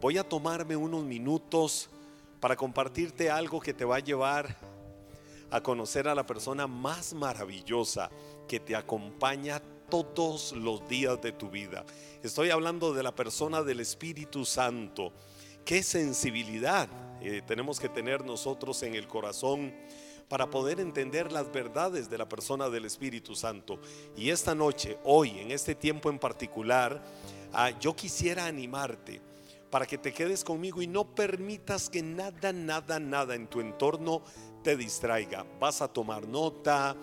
voy a tomarme unos minutos para compartirte algo que te va a llevar a conocer a la persona más maravillosa que te acompaña todos los días de tu vida. Estoy hablando de la persona del Espíritu Santo. Qué sensibilidad eh, tenemos que tener nosotros en el corazón para poder entender las verdades de la persona del Espíritu Santo. Y esta noche, hoy, en este tiempo en particular, ah, yo quisiera animarte para que te quedes conmigo y no permitas que nada, nada, nada en tu entorno te distraiga. Vas a tomar nota,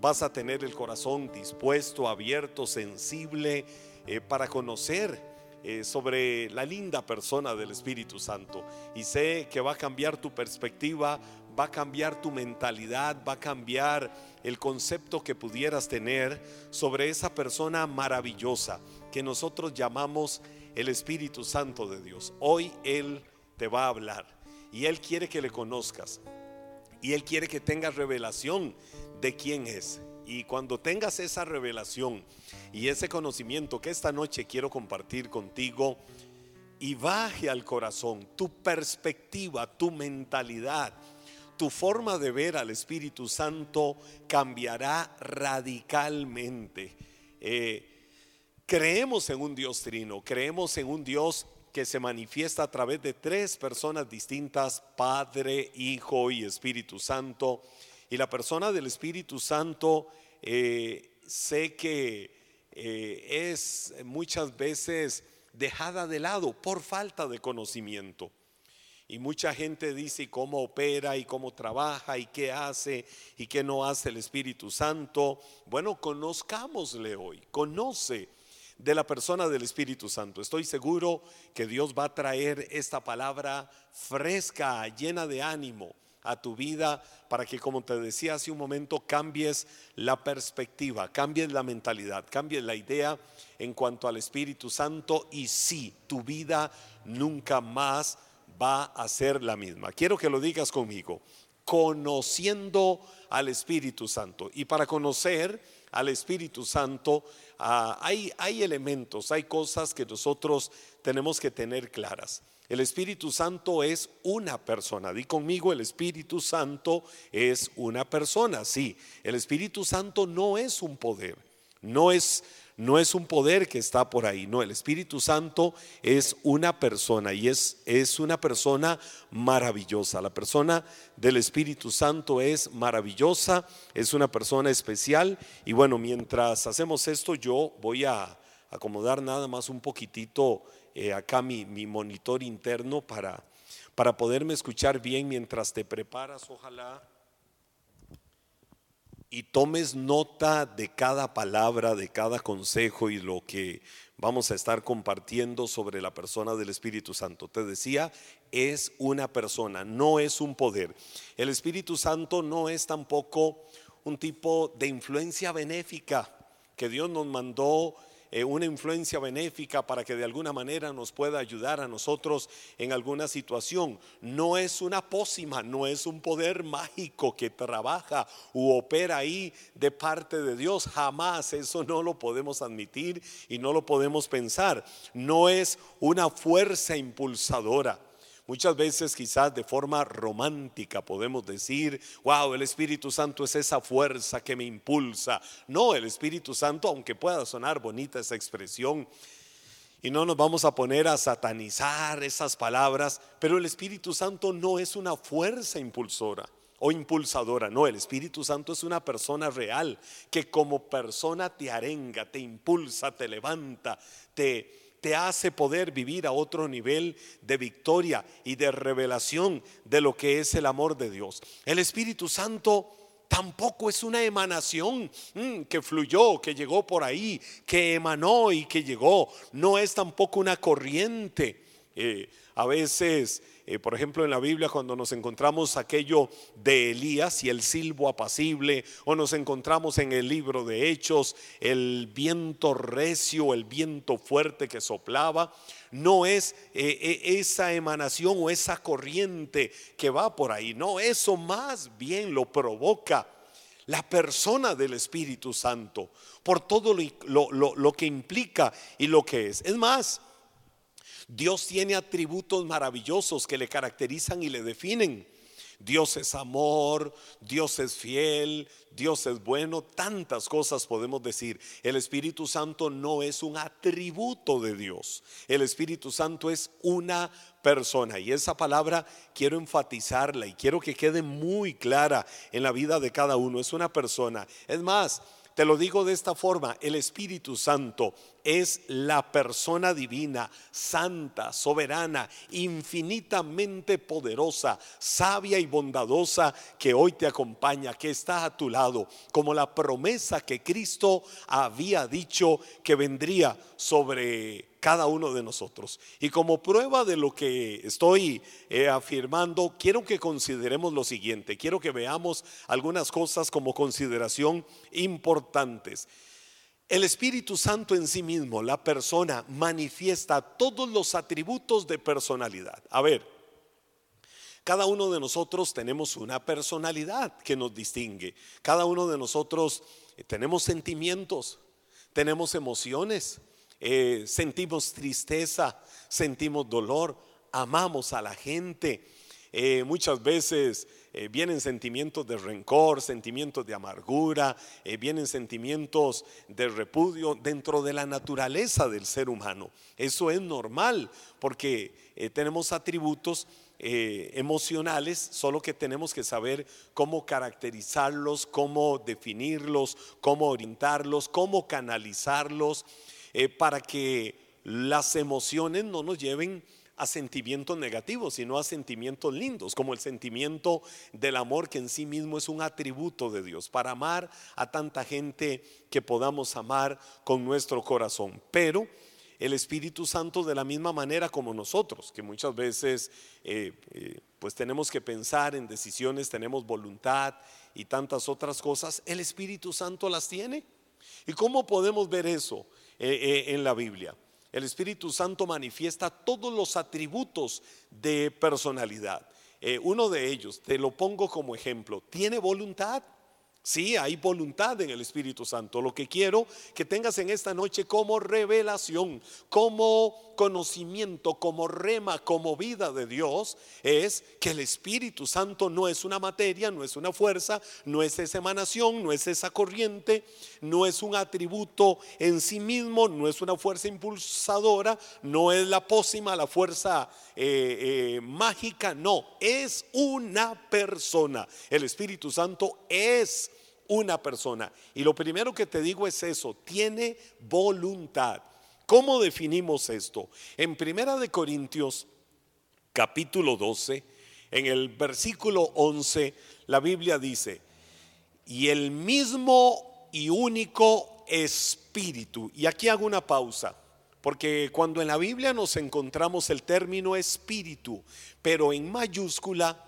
vas a tener el corazón dispuesto, abierto, sensible eh, para conocer eh, sobre la linda persona del Espíritu Santo. Y sé que va a cambiar tu perspectiva, va a cambiar tu mentalidad, va a cambiar el concepto que pudieras tener sobre esa persona maravillosa que nosotros llamamos el Espíritu Santo de Dios. Hoy Él te va a hablar y Él quiere que le conozcas y Él quiere que tengas revelación de quién es. Y cuando tengas esa revelación y ese conocimiento que esta noche quiero compartir contigo, y baje al corazón tu perspectiva, tu mentalidad, tu forma de ver al Espíritu Santo cambiará radicalmente. Eh, creemos en un Dios trino, creemos en un Dios que se manifiesta a través de tres personas distintas, Padre, Hijo y Espíritu Santo. Y la persona del Espíritu Santo eh, sé que eh, es muchas veces dejada de lado por falta de conocimiento. Y mucha gente dice cómo opera y cómo trabaja y qué hace y qué no hace el Espíritu Santo. Bueno, conozcámosle hoy, conoce de la persona del Espíritu Santo. Estoy seguro que Dios va a traer esta palabra fresca, llena de ánimo a tu vida para que, como te decía hace un momento, cambies la perspectiva, cambies la mentalidad, cambies la idea en cuanto al Espíritu Santo y sí, tu vida nunca más va a ser la misma. Quiero que lo digas conmigo, conociendo al Espíritu Santo. Y para conocer al Espíritu Santo ah, hay, hay elementos, hay cosas que nosotros tenemos que tener claras. El Espíritu Santo es una persona. Di conmigo, el Espíritu Santo es una persona. Sí, el Espíritu Santo no es un poder, no es no es un poder que está por ahí, no, el Espíritu Santo es una persona y es, es una persona maravillosa. La persona del Espíritu Santo es maravillosa, es una persona especial y bueno, mientras hacemos esto yo voy a acomodar nada más un poquitito eh, acá mi, mi, monitor interno para, para poderme escuchar bien mientras te preparas, ojalá y tomes nota de cada palabra, de cada consejo y lo que vamos a estar compartiendo sobre la persona del Espíritu Santo. Te decía, es una persona, no es un poder. El Espíritu Santo no es tampoco un tipo de influencia benéfica que Dios nos mandó eh, una influencia benéfica para que de alguna manera nos pueda ayudar a nosotros en alguna situación. No es una pócima, no es un poder mágico que trabaja u opera ahí de parte de Dios. Jamás eso no lo podemos admitir y no lo podemos pensar. No es una fuerza impulsadora. Muchas veces quizás de forma romántica podemos decir, wow, el Espíritu Santo es esa fuerza que me impulsa. No, el Espíritu Santo, aunque pueda sonar bonita esa expresión, y no nos vamos a poner a satanizar esas palabras, pero el Espíritu Santo no es una fuerza impulsora o impulsadora, no, el Espíritu Santo es una persona real que como persona te arenga, te impulsa, te levanta, te te hace poder vivir a otro nivel de victoria y de revelación de lo que es el amor de Dios. El Espíritu Santo tampoco es una emanación mm, que fluyó, que llegó por ahí, que emanó y que llegó. No es tampoco una corriente. Eh, a veces eh, por ejemplo, en la Biblia cuando nos encontramos aquello de Elías y el silbo apacible, o nos encontramos en el libro de Hechos, el viento recio, el viento fuerte que soplaba, no es eh, esa emanación o esa corriente que va por ahí, no, eso más bien lo provoca la persona del Espíritu Santo, por todo lo, lo, que implica y lo que es. Es más, Dios tiene atributos maravillosos que le caracterizan y le definen. Dios es amor, Dios es fiel, Dios es bueno, tantas cosas podemos decir. El Espíritu Santo no es un atributo de Dios, el Espíritu Santo es una persona y esa palabra quiero enfatizarla y quiero que quede muy clara en la vida de cada uno, es una persona. Es más, te lo digo de esta forma, el Espíritu Santo es la persona divina, santa, soberana, infinitamente poderosa, sabia y bondadosa que hoy te acompaña, que está a tu lado, como la promesa que Cristo había dicho que vendría sobre cada uno de nosotros. Y como prueba de lo que estoy eh, afirmando, quiero que consideremos lo siguiente, quiero que veamos algunas cosas como consideración importantes. El Espíritu Santo en sí mismo, la persona, manifiesta todos los atributos de personalidad. A ver, cada uno de nosotros tenemos una personalidad que nos distingue. Cada uno de nosotros eh, tenemos sentimientos, tenemos emociones, eh, sentimos tristeza, sentimos dolor, amamos a la gente. Eh, muchas veces eh, vienen sentimientos de rencor, sentimientos de amargura, vienen sentimientos de repudio dentro de la naturaleza del ser humano. Eso es normal porque tenemos atributos emocionales, solo que tenemos que saber cómo caracterizarlos, cómo definirlos, cómo orientarlos, cómo canalizarlos eh, para que las emociones no nos lleven a sentimientos negativos, sino a sentimientos lindos, como el sentimiento del amor que en sí mismo es un atributo de Dios, para amar a tanta gente que podamos amar con nuestro corazón. Pero el Espíritu Santo de la misma manera como nosotros, que muchas veces eh, eh, pues tenemos que pensar en decisiones, tenemos voluntad y tantas otras cosas, el Espíritu Santo las tiene. ¿Y cómo podemos ver eso? Eh, eh, en la Biblia. El Espíritu Santo manifiesta todos los atributos de personalidad. Eh, uno de ellos, te lo pongo como ejemplo, tiene voluntad. Sí, hay voluntad en el Espíritu Santo. Lo que quiero que tengas en esta noche como revelación, como conocimiento, como rema, como vida de Dios, es que el Espíritu Santo no es una materia, no es una fuerza, no es esa emanación, no es esa corriente, no es un atributo en sí mismo, no es una fuerza impulsadora, no es la pócima, la fuerza eh, eh, mágica, no, es una persona. El Espíritu Santo es una persona. Y lo primero que te digo es eso, tiene voluntad. ¿Cómo definimos esto? En Primera de Corintios capítulo 12, en el versículo 11, la Biblia dice, "Y el mismo y único espíritu." Y aquí hago una pausa. Porque cuando en la Biblia nos encontramos el término espíritu, pero en mayúscula,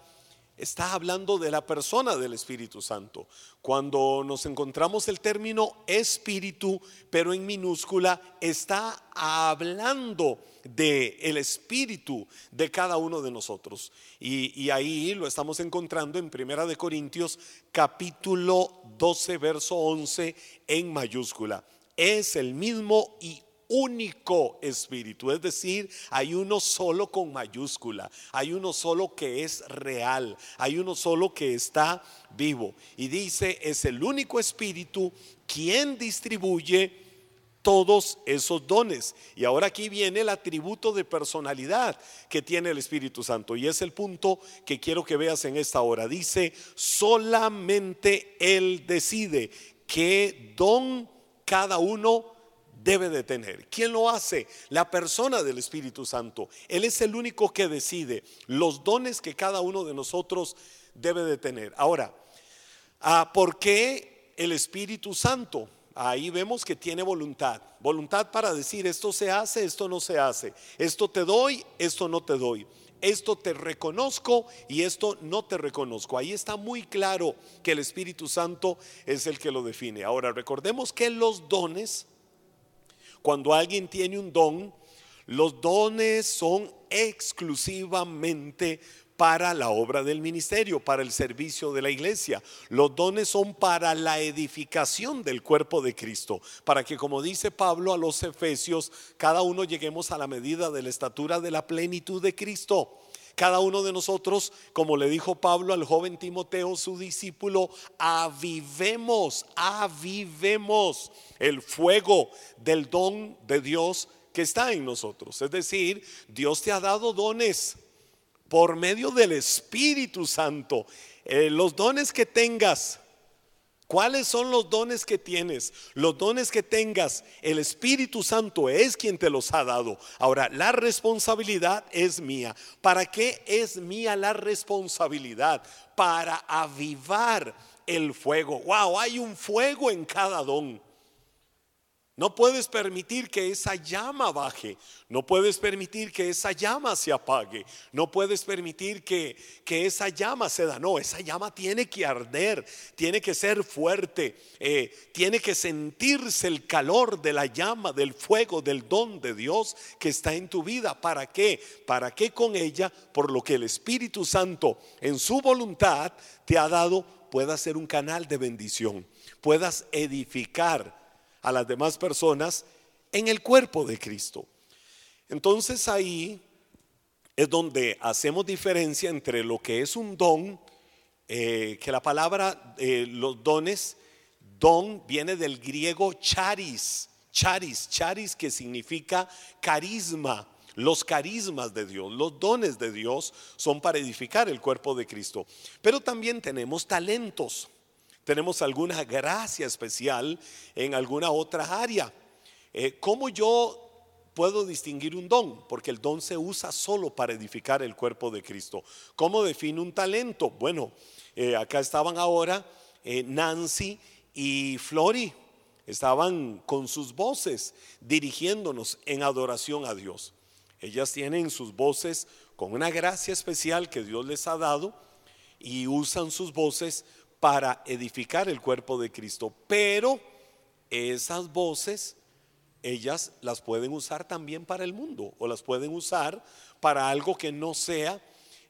está hablando de la persona del Espíritu Santo. Cuando nos encontramos el término espíritu, pero en minúscula, está hablando de el espíritu de cada uno de nosotros. Y, y, ahí lo estamos encontrando en Primera de Corintios capítulo 12 verso 11 en mayúscula. Es el mismo y único espíritu, es decir, hay uno solo con mayúscula, hay uno solo que es real, hay uno solo que está vivo. Y dice, es el único espíritu quien distribuye todos esos dones. Y ahora aquí viene el atributo de personalidad que tiene el Espíritu Santo. Y es el punto que quiero que veas en esta hora. Dice, solamente Él decide qué don cada uno debe de tener. ¿Quién lo hace? La persona del Espíritu Santo. Él es el único que decide los dones que cada uno de nosotros debe de tener. Ahora, ah, ¿por qué el Espíritu Santo? Ahí vemos que tiene voluntad. Voluntad para decir esto se hace, esto no se hace. Esto te doy, esto no te doy. Esto te reconozco y esto no te reconozco. Ahí está muy claro que el Espíritu Santo es el que lo define. Ahora, recordemos que los dones cuando alguien tiene un don, los dones son exclusivamente para la obra del ministerio, para el servicio de la iglesia. Los dones son para la edificación del cuerpo de Cristo, para que como dice Pablo a los Efesios, cada uno lleguemos a la medida de la estatura de la plenitud de Cristo. Cada uno de nosotros, como le dijo Pablo al joven Timoteo, su discípulo, avivemos, avivemos el fuego del don de Dios que está en nosotros. Es decir, Dios te ha dado dones por medio del Espíritu Santo. Eh, los dones que tengas, ¿Cuáles son los dones que tienes? Los dones que tengas, el Espíritu Santo es quien te los ha dado. Ahora, la responsabilidad es mía. ¿Para qué es mía la responsabilidad? Para avivar el fuego. Wow, hay un fuego en cada don. No puedes permitir que esa llama baje. No puedes permitir que esa llama se apague. No puedes permitir que, que esa llama se da. No, esa llama tiene que arder, tiene que ser fuerte, eh, tiene que sentirse el calor de la llama, del fuego, del don de Dios que está en tu vida. ¿Para qué? Para que con ella, por lo que el Espíritu Santo en su voluntad te ha dado, pueda ser un canal de bendición, puedas edificar a las demás personas en el cuerpo de Cristo. Entonces ahí es donde hacemos diferencia entre lo que es un don, eh, que la palabra, eh, los dones, don viene del griego charis, charis, charis que significa carisma. Los carismas de Dios, los dones de Dios son para edificar el cuerpo de Cristo. Pero también tenemos talentos tenemos alguna gracia especial en alguna otra área. Eh, ¿Cómo yo puedo distinguir un don? Porque el don se usa solo para edificar el cuerpo de Cristo. ¿Cómo define un talento? Bueno, eh, acá estaban ahora eh, Nancy y Flori. Estaban con sus voces dirigiéndonos en adoración a Dios. Ellas tienen sus voces con una gracia especial que Dios les ha dado y usan sus voces para edificar el cuerpo de Cristo. Pero esas voces, ellas las pueden usar también para el mundo o las pueden usar para algo que no sea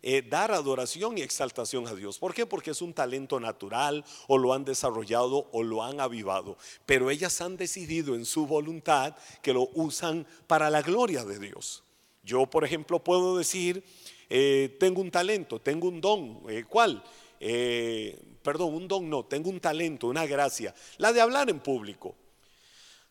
eh, dar adoración y exaltación a Dios. ¿Por qué? Porque es un talento natural o lo han desarrollado o lo han avivado. Pero ellas han decidido en su voluntad que lo usan para la gloria de Dios. Yo, por ejemplo, puedo decir, eh, tengo un talento, tengo un don. Eh, ¿Cuál? Perdón, un don no, tengo un talento, una gracia, la de hablar en público.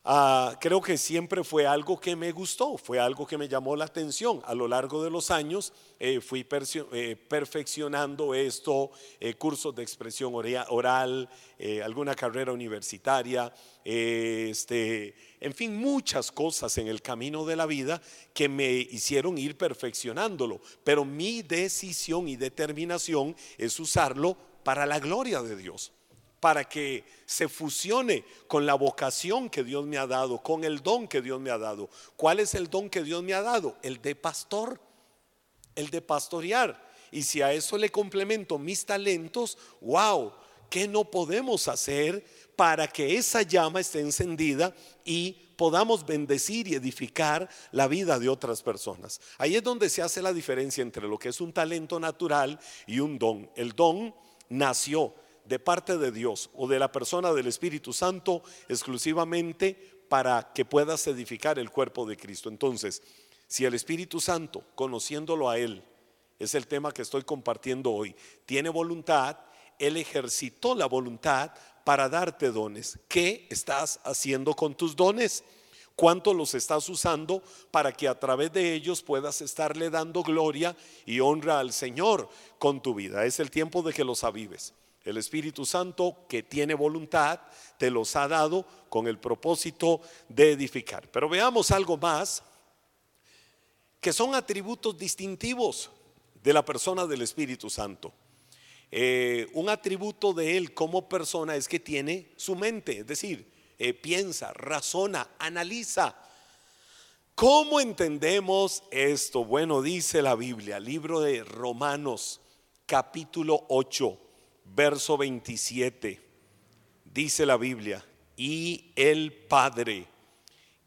Ah, creo que siempre fue algo que me gustó, fue algo que me llamó la atención. A lo largo de los años eh, fui eh, perfeccionando esto, eh, cursos de expresión oral, alguna carrera universitaria, este, en fin, muchas cosas en el camino de la vida que me hicieron ir perfeccionándolo. Pero mi decisión y determinación es usarlo para la gloria de Dios, para que se fusione con la vocación que Dios me ha dado, con el don que Dios me ha dado. ¿Cuál es el don que Dios me ha dado? El de pastor, el de pastorear. Y si a eso le complemento mis talentos, wow, ¿qué no podemos hacer para que esa llama esté encendida y podamos bendecir y edificar la vida de otras personas? Ahí es donde se hace la diferencia entre lo que es un talento natural y un don. El don nació de parte de Dios o de la persona del Espíritu Santo exclusivamente para que puedas edificar el cuerpo de Cristo. Entonces, si el Espíritu Santo, conociéndolo a Él, es el tema que estoy compartiendo hoy, tiene voluntad, Él ejercitó la voluntad para darte dones. ¿Qué estás haciendo con tus dones? ¿Cuánto los estás usando para que a través de ellos puedas estarle dando gloria y honra al Señor con tu vida? Es el tiempo de que los avives. El Espíritu Santo que tiene voluntad te los ha dado con el propósito de edificar. Pero veamos algo más que son atributos distintivos de la persona del Espíritu Santo. Eh, un atributo de él como persona es que tiene su mente, es decir, eh, piensa, razona, analiza. ¿Cómo entendemos esto? Bueno, dice la Biblia, libro de Romanos, capítulo 8, verso 27. Dice la Biblia, y el Padre,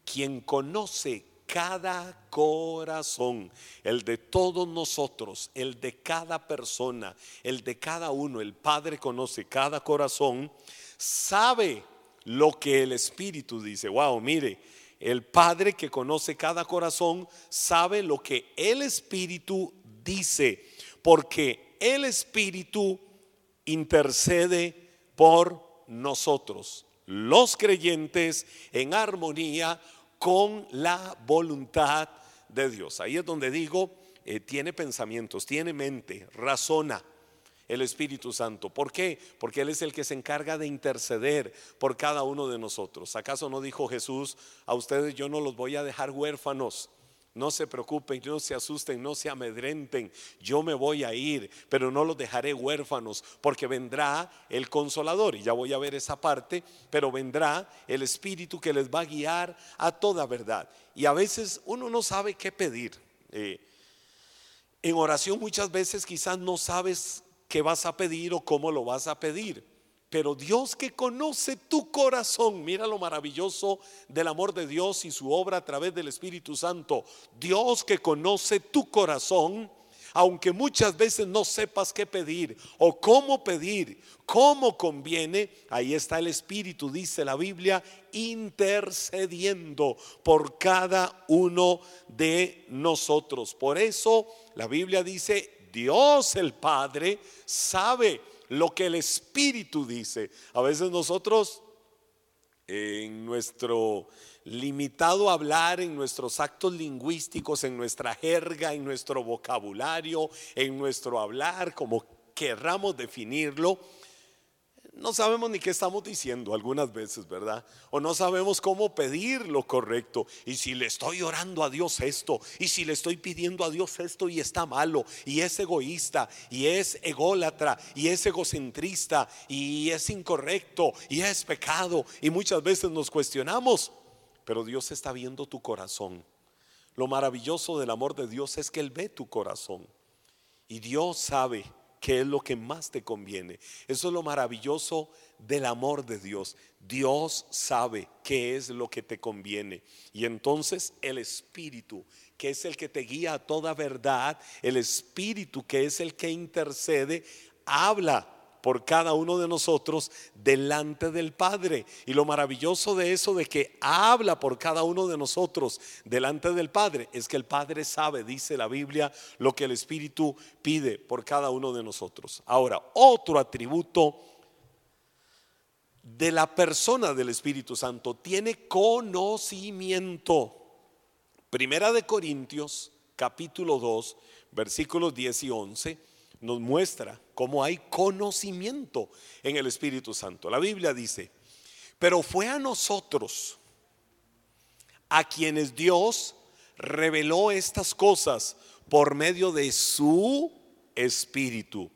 quien conoce cada corazón, el de todos nosotros, el de cada persona, el de cada uno. El Padre conoce cada corazón, sabe lo que el Espíritu dice. Wow, mire, el Padre que conoce cada corazón sabe lo que el Espíritu dice, porque el Espíritu intercede por nosotros, los creyentes, en armonía con la voluntad de Dios. Ahí es donde digo, eh, tiene pensamientos, tiene mente, razona el Espíritu Santo. ¿Por qué? Porque Él es el que se encarga de interceder por cada uno de nosotros. ¿Acaso no dijo Jesús, a ustedes yo no los voy a dejar huérfanos? No se preocupen, no se asusten, no se amedrenten. Yo me voy a ir, pero no los dejaré huérfanos, porque vendrá el consolador. Y ya voy a ver esa parte, pero vendrá el Espíritu que les va a guiar a toda verdad. Y a veces uno no sabe qué pedir. Eh, en oración muchas veces quizás no sabes qué vas a pedir o cómo lo vas a pedir. Pero Dios que conoce tu corazón, mira lo maravilloso del amor de Dios y su obra a través del Espíritu Santo. Dios que conoce tu corazón, aunque muchas veces no sepas qué pedir o cómo pedir, cómo conviene, ahí está el Espíritu, dice la Biblia, intercediendo por cada uno de nosotros. Por eso la Biblia dice, Dios el Padre sabe lo que el Espíritu dice. A veces nosotros en nuestro limitado hablar, en nuestros actos lingüísticos, en nuestra jerga, en nuestro vocabulario, en nuestro hablar, como querramos definirlo, no sabemos ni qué estamos diciendo algunas veces, ¿verdad? O no sabemos cómo pedir lo correcto. Y si le estoy orando a Dios esto, y si le estoy pidiendo a Dios esto y está malo, y es egoísta, y es ególatra, y es egocentrista, y es incorrecto, y es pecado, y muchas veces nos cuestionamos, pero Dios está viendo tu corazón. Lo maravilloso del amor de Dios es que Él ve tu corazón. Y Dios sabe qué es lo que más te conviene. Eso es lo maravilloso del amor de Dios. Dios sabe qué es lo que te conviene. Y entonces el Espíritu, que es el que te guía a toda verdad, el Espíritu, que es el que intercede, habla por cada uno de nosotros delante del Padre. Y lo maravilloso de eso, de que habla por cada uno de nosotros delante del Padre, es que el Padre sabe, dice la Biblia, lo que el Espíritu pide por cada uno de nosotros. Ahora, otro atributo de la persona del Espíritu Santo tiene conocimiento. Primera de Corintios, capítulo 2, versículos 10 y 11 nos muestra cómo hay conocimiento en el Espíritu Santo. La Biblia dice, pero fue a nosotros a quienes Dios reveló estas cosas por medio de su Espíritu,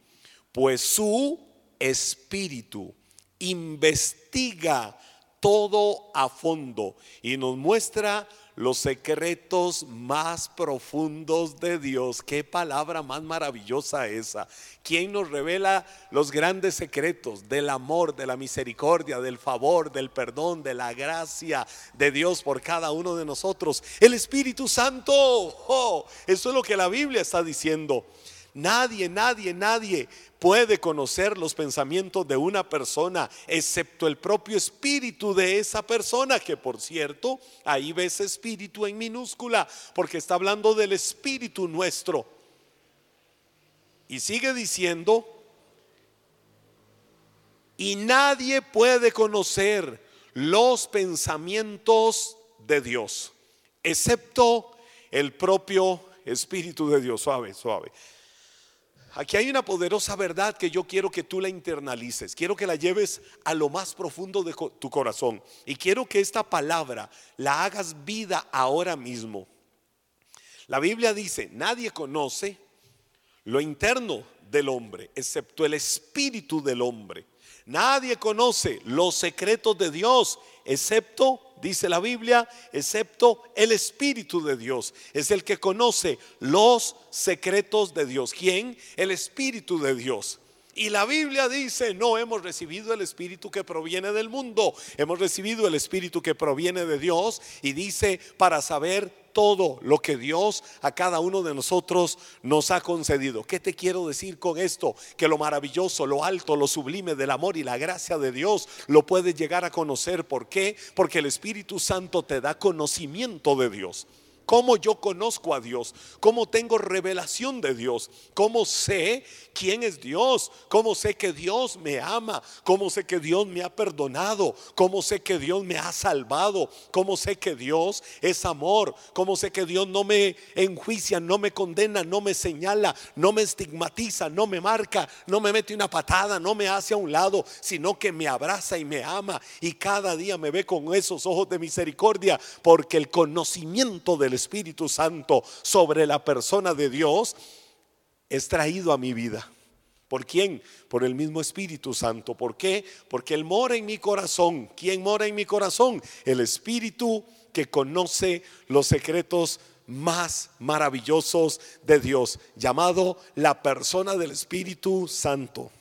pues su Espíritu investiga todo a fondo y nos muestra los secretos más profundos de Dios. Qué palabra más maravillosa esa. ¿Quién nos revela los grandes secretos del amor, de la misericordia, del favor, del perdón, de la gracia de Dios por cada uno de nosotros? El Espíritu Santo. Oh, eso es lo que la Biblia está diciendo. Nadie, nadie, nadie puede conocer los pensamientos de una persona excepto el propio espíritu de esa persona, que por cierto, ahí ves espíritu en minúscula, porque está hablando del espíritu nuestro. Y sigue diciendo, y nadie puede conocer los pensamientos de Dios, excepto el propio Espíritu de Dios. Suave, suave. Aquí hay una poderosa verdad que yo quiero que tú la internalices, quiero que la lleves a lo más profundo de tu corazón y quiero que esta palabra la hagas vida ahora mismo. La Biblia dice, nadie conoce lo interno del hombre, excepto el espíritu del hombre. Nadie conoce los secretos de Dios, excepto, dice la Biblia, excepto el Espíritu de Dios. Es el que conoce los secretos de Dios. ¿Quién? El Espíritu de Dios. Y la Biblia dice, no hemos recibido el Espíritu que proviene del mundo, hemos recibido el Espíritu que proviene de Dios y dice para saber todo lo que Dios a cada uno de nosotros nos ha concedido. ¿Qué te quiero decir con esto? Que lo maravilloso, lo alto, lo sublime del amor y la gracia de Dios lo puedes llegar a conocer. ¿Por qué? Porque el Espíritu Santo te da conocimiento de Dios. ¿Cómo yo conozco a Dios? ¿Cómo tengo revelación de Dios? ¿Cómo sé quién es Dios? ¿Cómo sé que Dios me ama? ¿Cómo sé que Dios me ha perdonado? ¿Cómo sé que Dios me ha salvado? ¿Cómo sé que Dios es amor? ¿Cómo sé que Dios no me enjuicia, no me condena, no me señala, no me estigmatiza, no me marca, no me mete una patada, no me hace a un lado, sino que me abraza y me ama y cada día me ve con esos ojos de misericordia? Porque el conocimiento del Espíritu Santo sobre la persona de Dios es traído a mi vida. ¿Por quién? Por el mismo Espíritu Santo. ¿Por qué? Porque Él mora en mi corazón. ¿Quién mora en mi corazón? El Espíritu que conoce los secretos más maravillosos de Dios, llamado la persona del Espíritu Santo.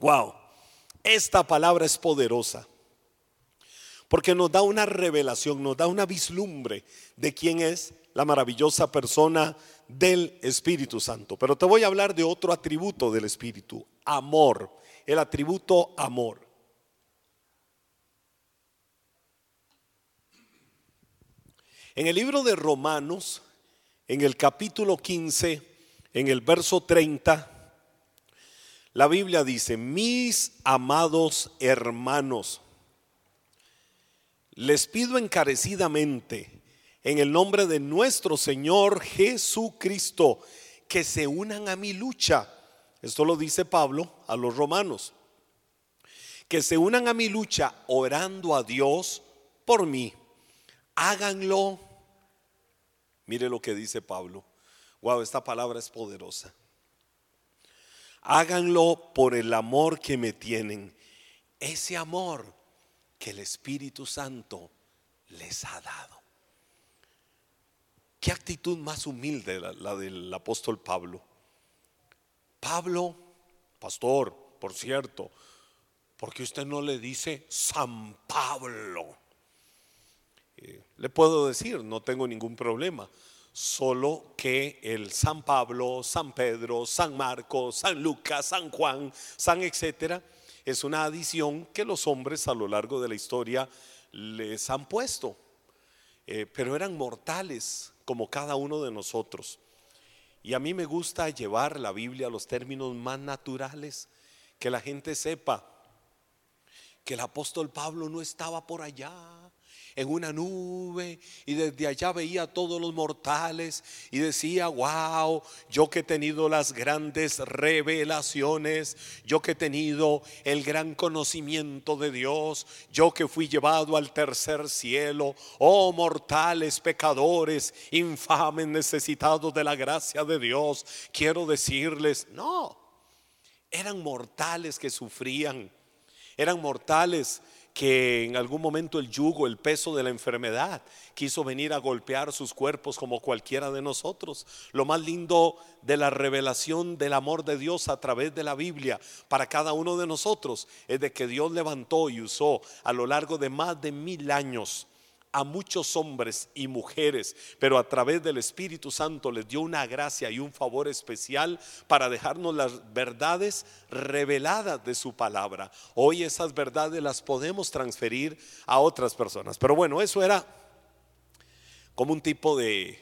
Wow, esta palabra es poderosa. Porque nos da una revelación, nos da una vislumbre de quién es la maravillosa persona del Espíritu Santo. Pero te voy a hablar de otro atributo del Espíritu, amor, el atributo amor. En el libro de Romanos, en el capítulo 15, en el verso 30, la Biblia dice, mis amados hermanos, les pido encarecidamente en el nombre de nuestro Señor Jesucristo que se unan a mi lucha. Esto lo dice Pablo a los romanos. Que se unan a mi lucha orando a Dios por mí. Háganlo. Mire lo que dice Pablo. Wow, esta palabra es poderosa. Háganlo por el amor que me tienen. Ese amor el Espíritu Santo les ha dado. Qué actitud más humilde la, del apóstol Pablo. Pablo, pastor, por cierto, porque usted no le dice San Pablo. Eh, le puedo decir, no tengo ningún problema, solo que el San Pablo, San Pedro, San Marcos, San Lucas, San Juan, San etcétera, es una adición que los hombres a lo largo de la historia les han puesto. Eh, pero eran mortales como cada uno de nosotros. Y a mí me gusta llevar la Biblia a los términos más naturales, que la gente sepa que el apóstol Pablo no estaba por allá en una nube y desde allá veía a todos los mortales y decía, wow, yo que he tenido las grandes revelaciones, yo que he tenido el gran conocimiento de Dios, yo que fui llevado al tercer cielo, oh mortales pecadores, infames necesitados de la gracia de Dios, quiero decirles, no, eran mortales que sufrían, eran mortales que en algún momento el yugo, el peso de la enfermedad quiso venir a golpear sus cuerpos como cualquiera de nosotros. Lo más lindo de la revelación del amor de Dios a través de la Biblia para cada uno de nosotros es de que Dios levantó y usó a lo largo de más de mil años a muchos hombres y mujeres, pero a través del Espíritu Santo les dio una gracia y un favor especial para dejarnos las verdades reveladas de su palabra. Hoy esas verdades las podemos transferir a otras personas. Pero bueno, eso era como un tipo de,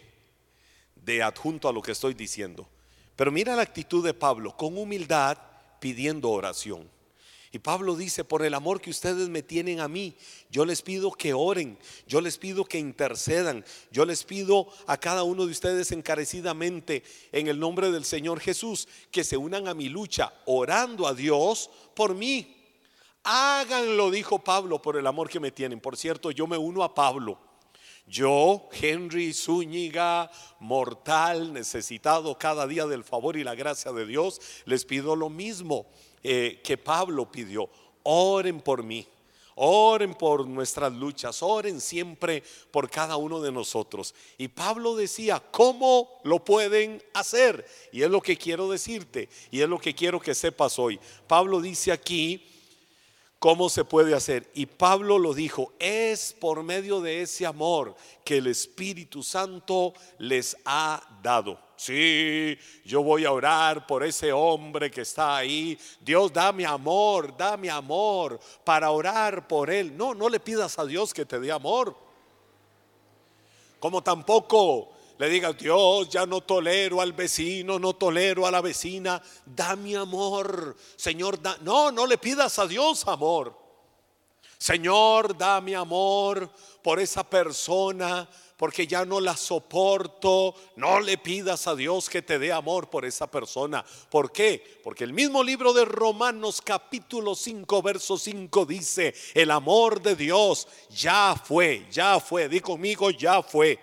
de adjunto a lo que estoy diciendo. Pero mira la actitud de Pablo, con humildad pidiendo oración. Y Pablo dice, por el amor que ustedes me tienen a mí, yo les pido que oren, yo les pido que intercedan, yo les pido a cada uno de ustedes encarecidamente en el nombre del Señor Jesús que se unan a mi lucha orando a Dios por mí. Háganlo, dijo Pablo, por el amor que me tienen. Por cierto, yo me uno a Pablo. Yo, Henry Zúñiga, mortal, necesitado cada día del favor y la gracia de Dios, les pido lo mismo. Eh, que Pablo pidió. Oren por mí. Oren por nuestras luchas, oren siempre por cada uno de nosotros. Y Pablo decía, ¿cómo lo pueden hacer? Y es lo que quiero decirte y es lo que quiero que sepas hoy. Pablo dice aquí, ¿Cómo se puede hacer? Y Pablo lo dijo, es por medio de ese amor que el Espíritu Santo les ha dado. Sí, yo voy a orar por ese hombre que está ahí. Dios, dame amor, dame amor para orar por él. No, no le pidas a Dios que te dé amor. Como tampoco le digas, Dios, ya no tolero al vecino, no tolero a la vecina. Dame amor, Señor. No, no le pidas a Dios amor. Señor, dame amor por esa persona porque ya no la soporto. No le pidas a Dios que te dé amor por esa persona. ¿Por qué? Porque el mismo libro de Romanos capítulo 5, verso 5 dice, el amor de Dios ya fue, ya fue. Di conmigo, ya fue.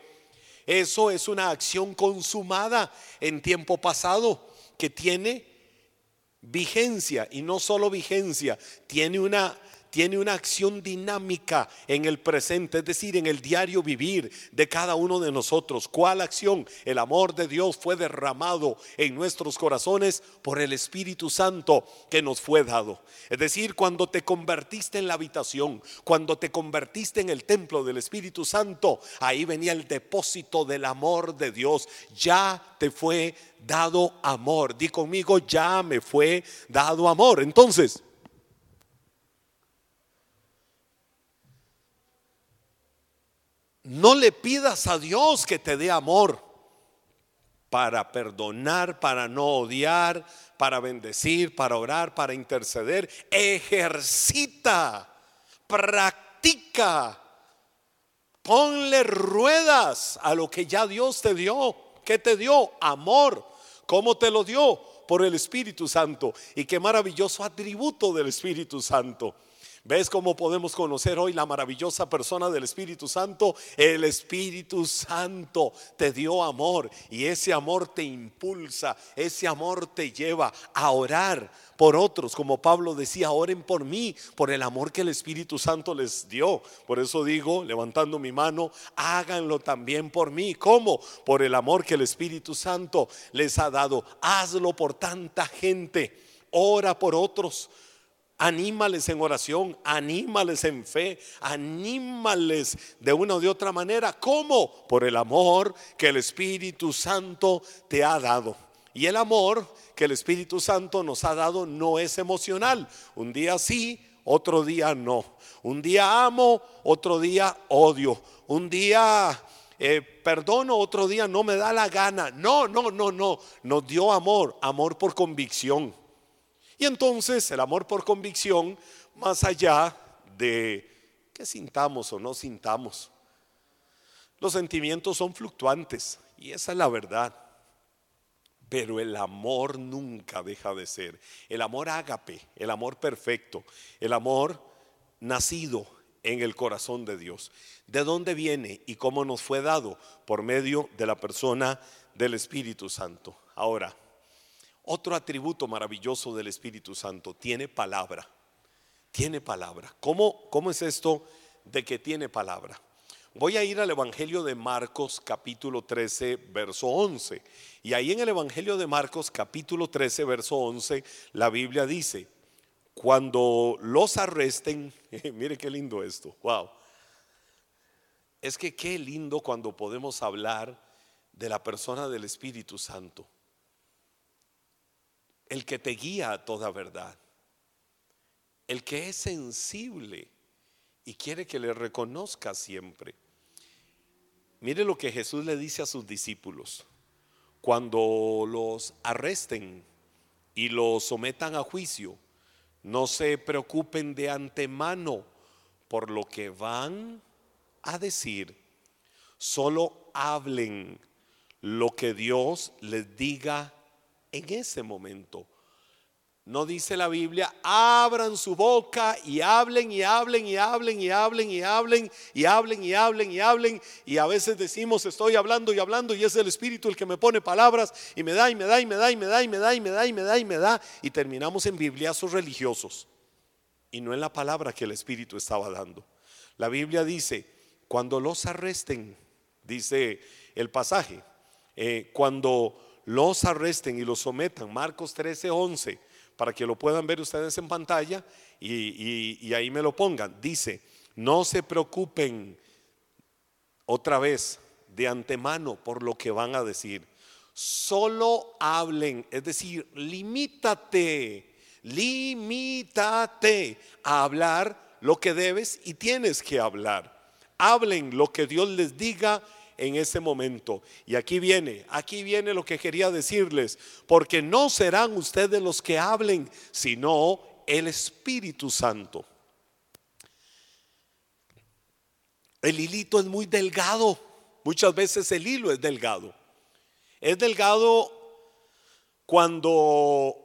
Eso es una acción consumada en tiempo pasado que tiene vigencia y no solo vigencia, tiene una tiene una acción dinámica en el presente, es decir, en el diario vivir de cada uno de nosotros. ¿Cuál acción? El amor de Dios fue derramado en nuestros corazones por el Espíritu Santo que nos fue dado. Es decir, cuando te convertiste en la habitación, cuando te convertiste en el templo del Espíritu Santo, ahí venía el depósito del amor de Dios. Ya te fue dado amor. Di conmigo, ya me fue dado amor. Entonces, No le pidas a Dios que te dé amor para perdonar, para no odiar, para bendecir, para orar, para interceder. Ejercita, practica, ponle ruedas a lo que ya Dios te dio. ¿Qué te dio? Amor. ¿Cómo te lo dio? Por el Espíritu Santo. Y qué maravilloso atributo del Espíritu Santo ¿Ves cómo podemos conocer hoy la maravillosa persona del Espíritu Santo? El Espíritu Santo te dio amor y ese amor te impulsa, ese amor te lleva a orar por otros, como Pablo decía, oren por mí, por el amor que el Espíritu Santo les dio. Por eso digo, levantando mi mano, háganlo también por mí. ¿Cómo? Por el amor que el Espíritu Santo les ha dado. Hazlo por tanta gente. Ora por otros Anímales en oración, anímales en fe, anímales de una o de otra manera. ¿Cómo? Por el amor que el Espíritu Santo te ha dado. Y el amor que el Espíritu Santo nos ha dado no es emocional. Un día sí, otro día no. Un día amo, otro día odio. Un día eh, perdono, otro día no me da la gana. No, no, no, no. Nos dio amor, amor por convicción. Y entonces el amor por convicción, más allá de que sintamos o no sintamos, los sentimientos son fluctuantes y esa es la verdad. Pero el amor nunca deja de ser. El amor ágape, el amor perfecto, el amor nacido en el corazón de Dios. ¿De dónde viene y cómo nos fue dado? Por medio de la persona del Espíritu Santo. Ahora, otro atributo maravilloso del Espíritu Santo, tiene palabra. Tiene palabra. ¿Cómo, es esto de que tiene palabra? Voy a ir al Evangelio de Marcos capítulo 13, verso 11. Y ahí en el Evangelio de Marcos capítulo 13, verso 11, la Biblia dice, cuando los arresten, mire qué lindo esto, wow. Es que qué lindo cuando podemos hablar de la persona del Espíritu Santo el que te guía a toda verdad, el que es sensible y quiere que le reconozca siempre. Mire lo que Jesús le dice a sus discípulos. Cuando los arresten y los sometan a juicio, no se preocupen de antemano por lo que van a decir. Solo hablen lo que Dios les diga en ese momento. No dice la Biblia, abran su boca y hablen y hablen y hablen y hablen y hablen y hablen y hablen y hablen. Y a veces decimos, estoy hablando y hablando y es el Espíritu el que me pone palabras y me da y me da y me da y me da y me da y me da y me da y me da. Y terminamos en bibliazos religiosos y no en la palabra que el Espíritu estaba dando. La Biblia dice, cuando los arresten, dice el pasaje, eh, cuando los arresten y los sometan, Marcos 13, 11 para que lo puedan ver ustedes en pantalla y, ahí me lo pongan. Dice, no se preocupen otra vez de antemano por lo que van a decir. Solo hablen, es decir, limítate, limítate a hablar lo que debes y tienes que hablar. Hablen lo que Dios les diga en ese momento. Y aquí viene, aquí viene lo que quería decirles, porque no serán ustedes los que hablen, sino el Espíritu Santo. El hilito es muy delgado, muchas veces el hilo es delgado. Es delgado cuando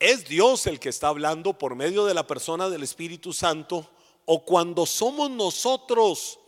es Dios el que está hablando por medio de la persona del Espíritu Santo o cuando somos nosotros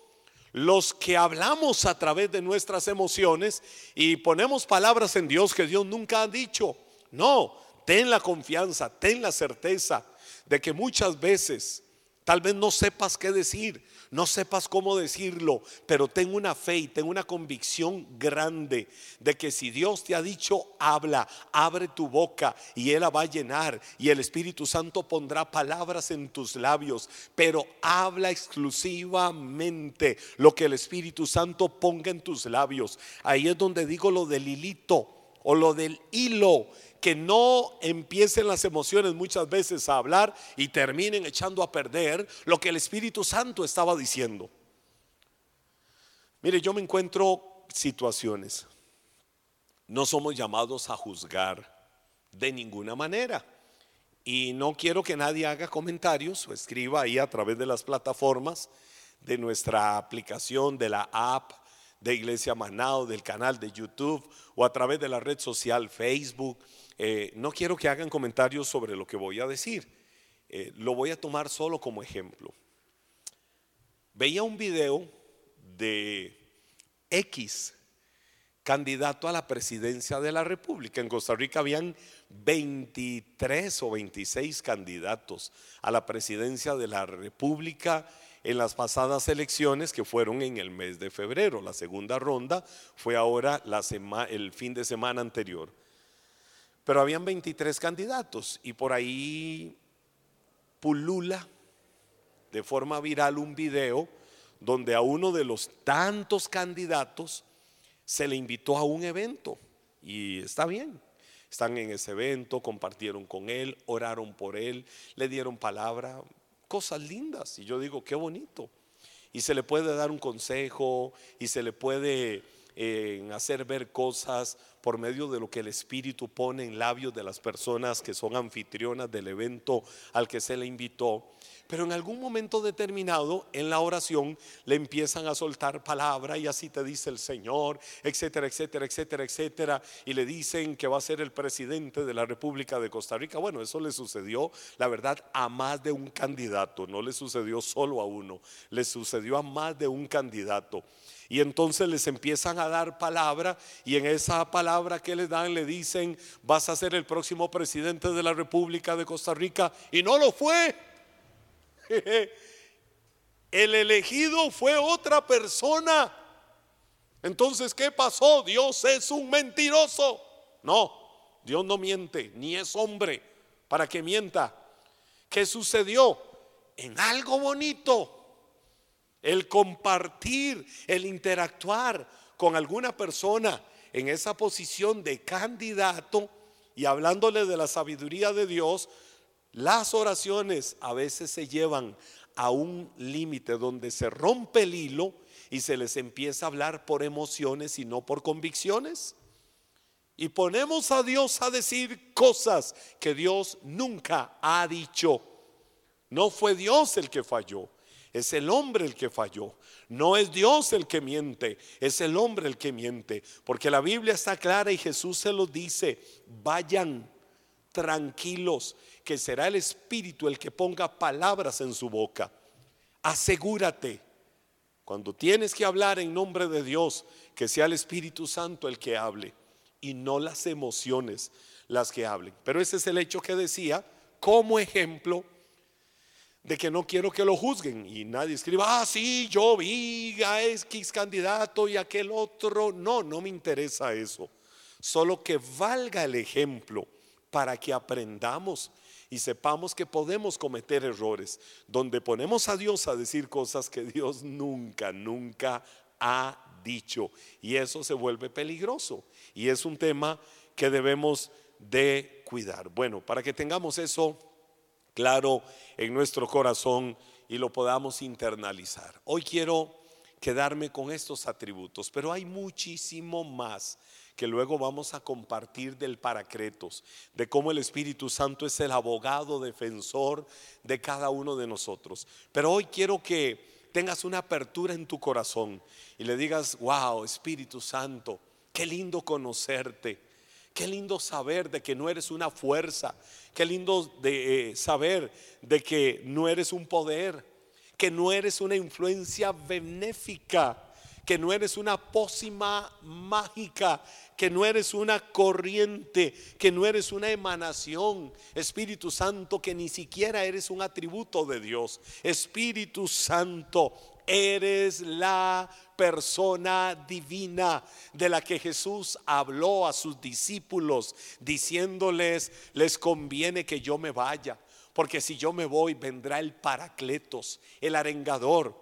los que hablamos a través de nuestras emociones y ponemos palabras en Dios que Dios nunca ha dicho. No, ten la confianza, ten la certeza de que muchas veces tal vez no sepas qué decir, no sepas cómo decirlo, pero tengo una fe y tengo una convicción grande de que si Dios te ha dicho, habla, abre tu boca y Él la va a llenar y el Espíritu Santo pondrá palabras en tus labios, pero habla exclusivamente lo que el Espíritu Santo ponga en tus labios. Ahí es donde digo lo del hilito o lo del hilo que no empiecen las emociones muchas veces a hablar y terminen echando a perder lo que el Espíritu Santo estaba diciendo. Mire, yo me encuentro situaciones. No somos llamados a juzgar de ninguna manera. Y no quiero que nadie haga comentarios o escriba ahí a través de las plataformas de nuestra aplicación, de la app de Iglesia Manao, del canal de YouTube o a través de la red social Facebook eh, no quiero que hagan comentarios sobre lo que voy a decir. Eh, lo voy a tomar solo como ejemplo. Veía un video de X candidato a la presidencia de la República. En Costa Rica habían 23 o 26 candidatos a la presidencia de la República en las pasadas elecciones que fueron en el mes de febrero. La segunda ronda fue ahora el fin de semana anterior. Pero habían 23 candidatos y por ahí pulula de forma viral un video donde a uno de los tantos candidatos se le invitó a un evento y está bien. Están en ese evento, compartieron con él, oraron por él, le dieron palabra, cosas lindas. Y yo digo, qué bonito. Y se le puede dar un consejo y se le puede en hacer ver cosas por medio de lo que el Espíritu pone en labios de las personas que son anfitrionas del evento al que se le invitó. Pero en algún momento determinado en la oración le empiezan a soltar palabra y así te dice el Señor, etcétera, etcétera, etcétera, etcétera. Y le dicen que va a ser el presidente de la República de Costa Rica. Bueno, eso le sucedió, la verdad, a más de un candidato. No le sucedió solo a uno, le sucedió a más de un candidato. Y entonces les empiezan a dar palabra y en esa palabra que les dan le dicen, vas a ser el próximo presidente de la República de Costa Rica. Y no lo fue. El elegido fue otra persona. Entonces, ¿qué pasó? Dios es un mentiroso. No, Dios no miente, ni es hombre para que mienta. ¿Qué sucedió? En algo bonito el compartir, el interactuar con alguna persona en esa posición de candidato y hablándole de la sabiduría de Dios, las oraciones a veces se llevan a un límite donde se rompe el hilo y se les empieza a hablar por emociones y no por convicciones. Y ponemos a Dios a decir cosas que Dios nunca ha dicho. No fue Dios el que falló, es el hombre el que falló. No es Dios el que miente, es el hombre el que miente. Porque la Biblia está clara y Jesús se lo dice, vayan tranquilos, que será el Espíritu el que ponga palabras en su boca. Asegúrate, cuando tienes que hablar en nombre de Dios, que sea el Espíritu Santo el que hable y no las emociones las que hablen. Pero ese es el hecho que decía como ejemplo de que no quiero que lo juzguen y nadie escriba, ah, sí, yo vi a X candidato y aquel otro. No, no me interesa eso. Solo que valga el ejemplo para que aprendamos y sepamos que podemos cometer errores, donde ponemos a Dios a decir cosas que Dios nunca, nunca ha dicho. Y eso se vuelve peligroso. Y es un tema que debemos de cuidar. Bueno, para que tengamos eso claro en nuestro corazón y lo podamos internalizar. Hoy quiero quedarme con estos atributos, pero hay muchísimo más que luego vamos a compartir del Paracretos, de cómo el Espíritu Santo es el abogado defensor de cada uno de nosotros. Pero hoy quiero que tengas una apertura en tu corazón y le digas, wow, Espíritu Santo, qué lindo conocerte. Qué lindo saber de que no eres una fuerza. Qué lindo de eh, saber de que no eres un poder, que no eres una influencia benéfica, que no eres una pócima mágica, que no eres una corriente, que no eres una emanación, Espíritu Santo, que ni siquiera eres un atributo de Dios. Espíritu Santo, eres la persona divina de la que Jesús habló a sus discípulos, diciéndoles, les conviene que yo me vaya, porque si yo me voy, vendrá el paracletos, el arengador,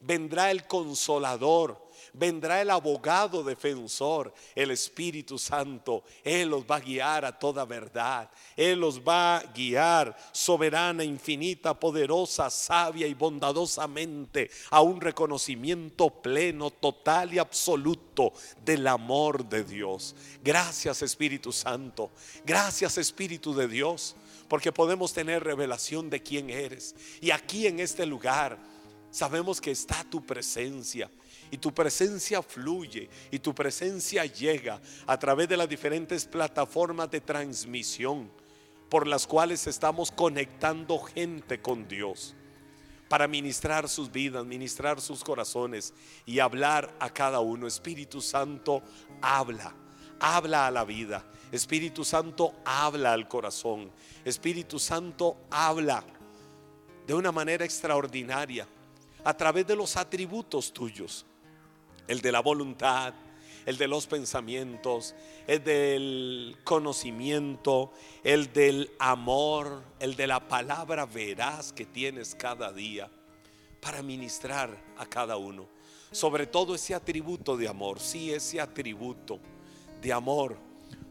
vendrá el consolador vendrá el abogado defensor, el Espíritu Santo. Él los va a guiar a toda verdad. Él los va a guiar soberana, infinita, poderosa, sabia y bondadosamente a un reconocimiento pleno, total y absoluto del amor de Dios. Gracias Espíritu Santo. Gracias Espíritu de Dios. Porque podemos tener revelación de quién eres. Y aquí en este lugar sabemos que está tu presencia y tu presencia fluye y tu presencia llega a través de las diferentes plataformas de transmisión por las cuales estamos conectando gente con Dios para ministrar sus vidas, ministrar sus corazones y hablar a cada uno. Espíritu Santo, habla, habla a la vida. Espíritu Santo, habla al corazón. Espíritu Santo, habla de una manera extraordinaria a través de los atributos tuyos el de la voluntad, el de los pensamientos, el del conocimiento, el del amor, el de la palabra veraz que tienes cada día para ministrar a cada uno. Sobre todo ese atributo de amor, sí, ese atributo de amor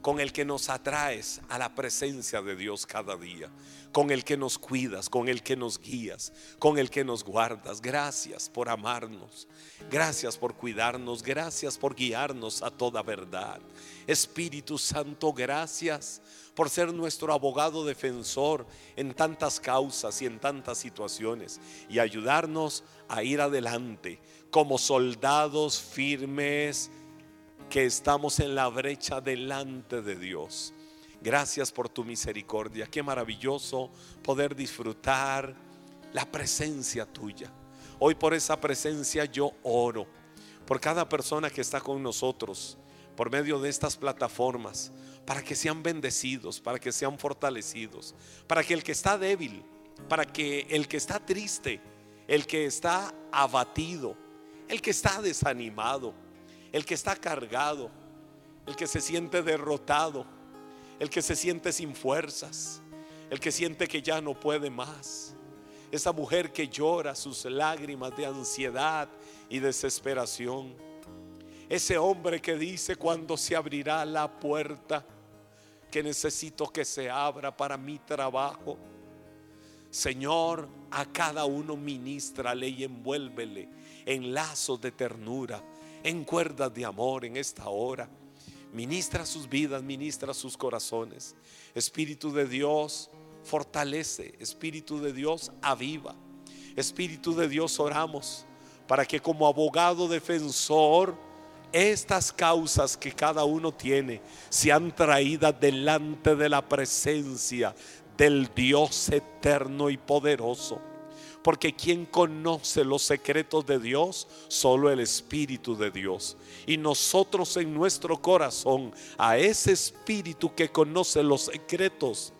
con el que nos atraes a la presencia de Dios cada día, con el que nos cuidas, con el que nos guías, con el que nos guardas. Gracias por amarnos, gracias por cuidarnos, gracias por guiarnos a toda verdad. Espíritu Santo, gracias por ser nuestro abogado defensor en tantas causas y en tantas situaciones y ayudarnos a ir adelante como soldados firmes que estamos en la brecha delante de Dios. Gracias por tu misericordia. Qué maravilloso poder disfrutar la presencia tuya. Hoy por esa presencia yo oro. Por cada persona que está con nosotros, por medio de estas plataformas, para que sean bendecidos, para que sean fortalecidos, para que el que está débil, para que el que está triste, el que está abatido, el que está desanimado, el que está cargado, el que se siente derrotado, el que se siente sin fuerzas, el que siente que ya no puede más. Esa mujer que llora sus lágrimas de ansiedad y desesperación. Ese hombre que dice cuando se abrirá la puerta que necesito que se abra para mi trabajo. Señor, a cada uno ministrale y envuélvele en lazos de ternura en cuerdas de amor en esta hora. Ministra sus vidas, ministra sus corazones. Espíritu de Dios, fortalece. Espíritu de Dios, aviva. Espíritu de Dios, oramos para que como abogado defensor, estas causas que cada uno tiene sean traídas delante de la presencia del Dios eterno y poderoso porque quien conoce los secretos de Dios, solo el Espíritu de Dios. Y nosotros en nuestro corazón, a ese Espíritu que conoce los secretos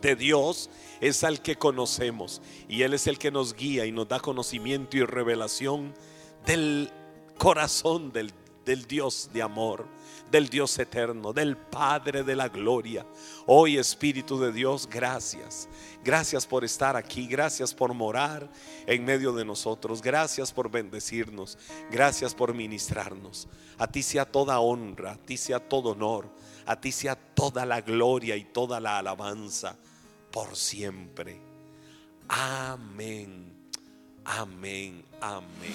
de Dios, es al que conocemos. Y Él es el que nos guía y nos da conocimiento y revelación del corazón del del Dios de amor, del Dios eterno, del Padre de la gloria. Hoy Espíritu de Dios, gracias. Gracias por estar aquí, gracias por morar en medio de nosotros, gracias por bendecirnos, gracias por ministrarnos. A ti sea toda honra, a ti sea todo honor, a ti sea toda la gloria y toda la alabanza por siempre. Amén, amén, amén.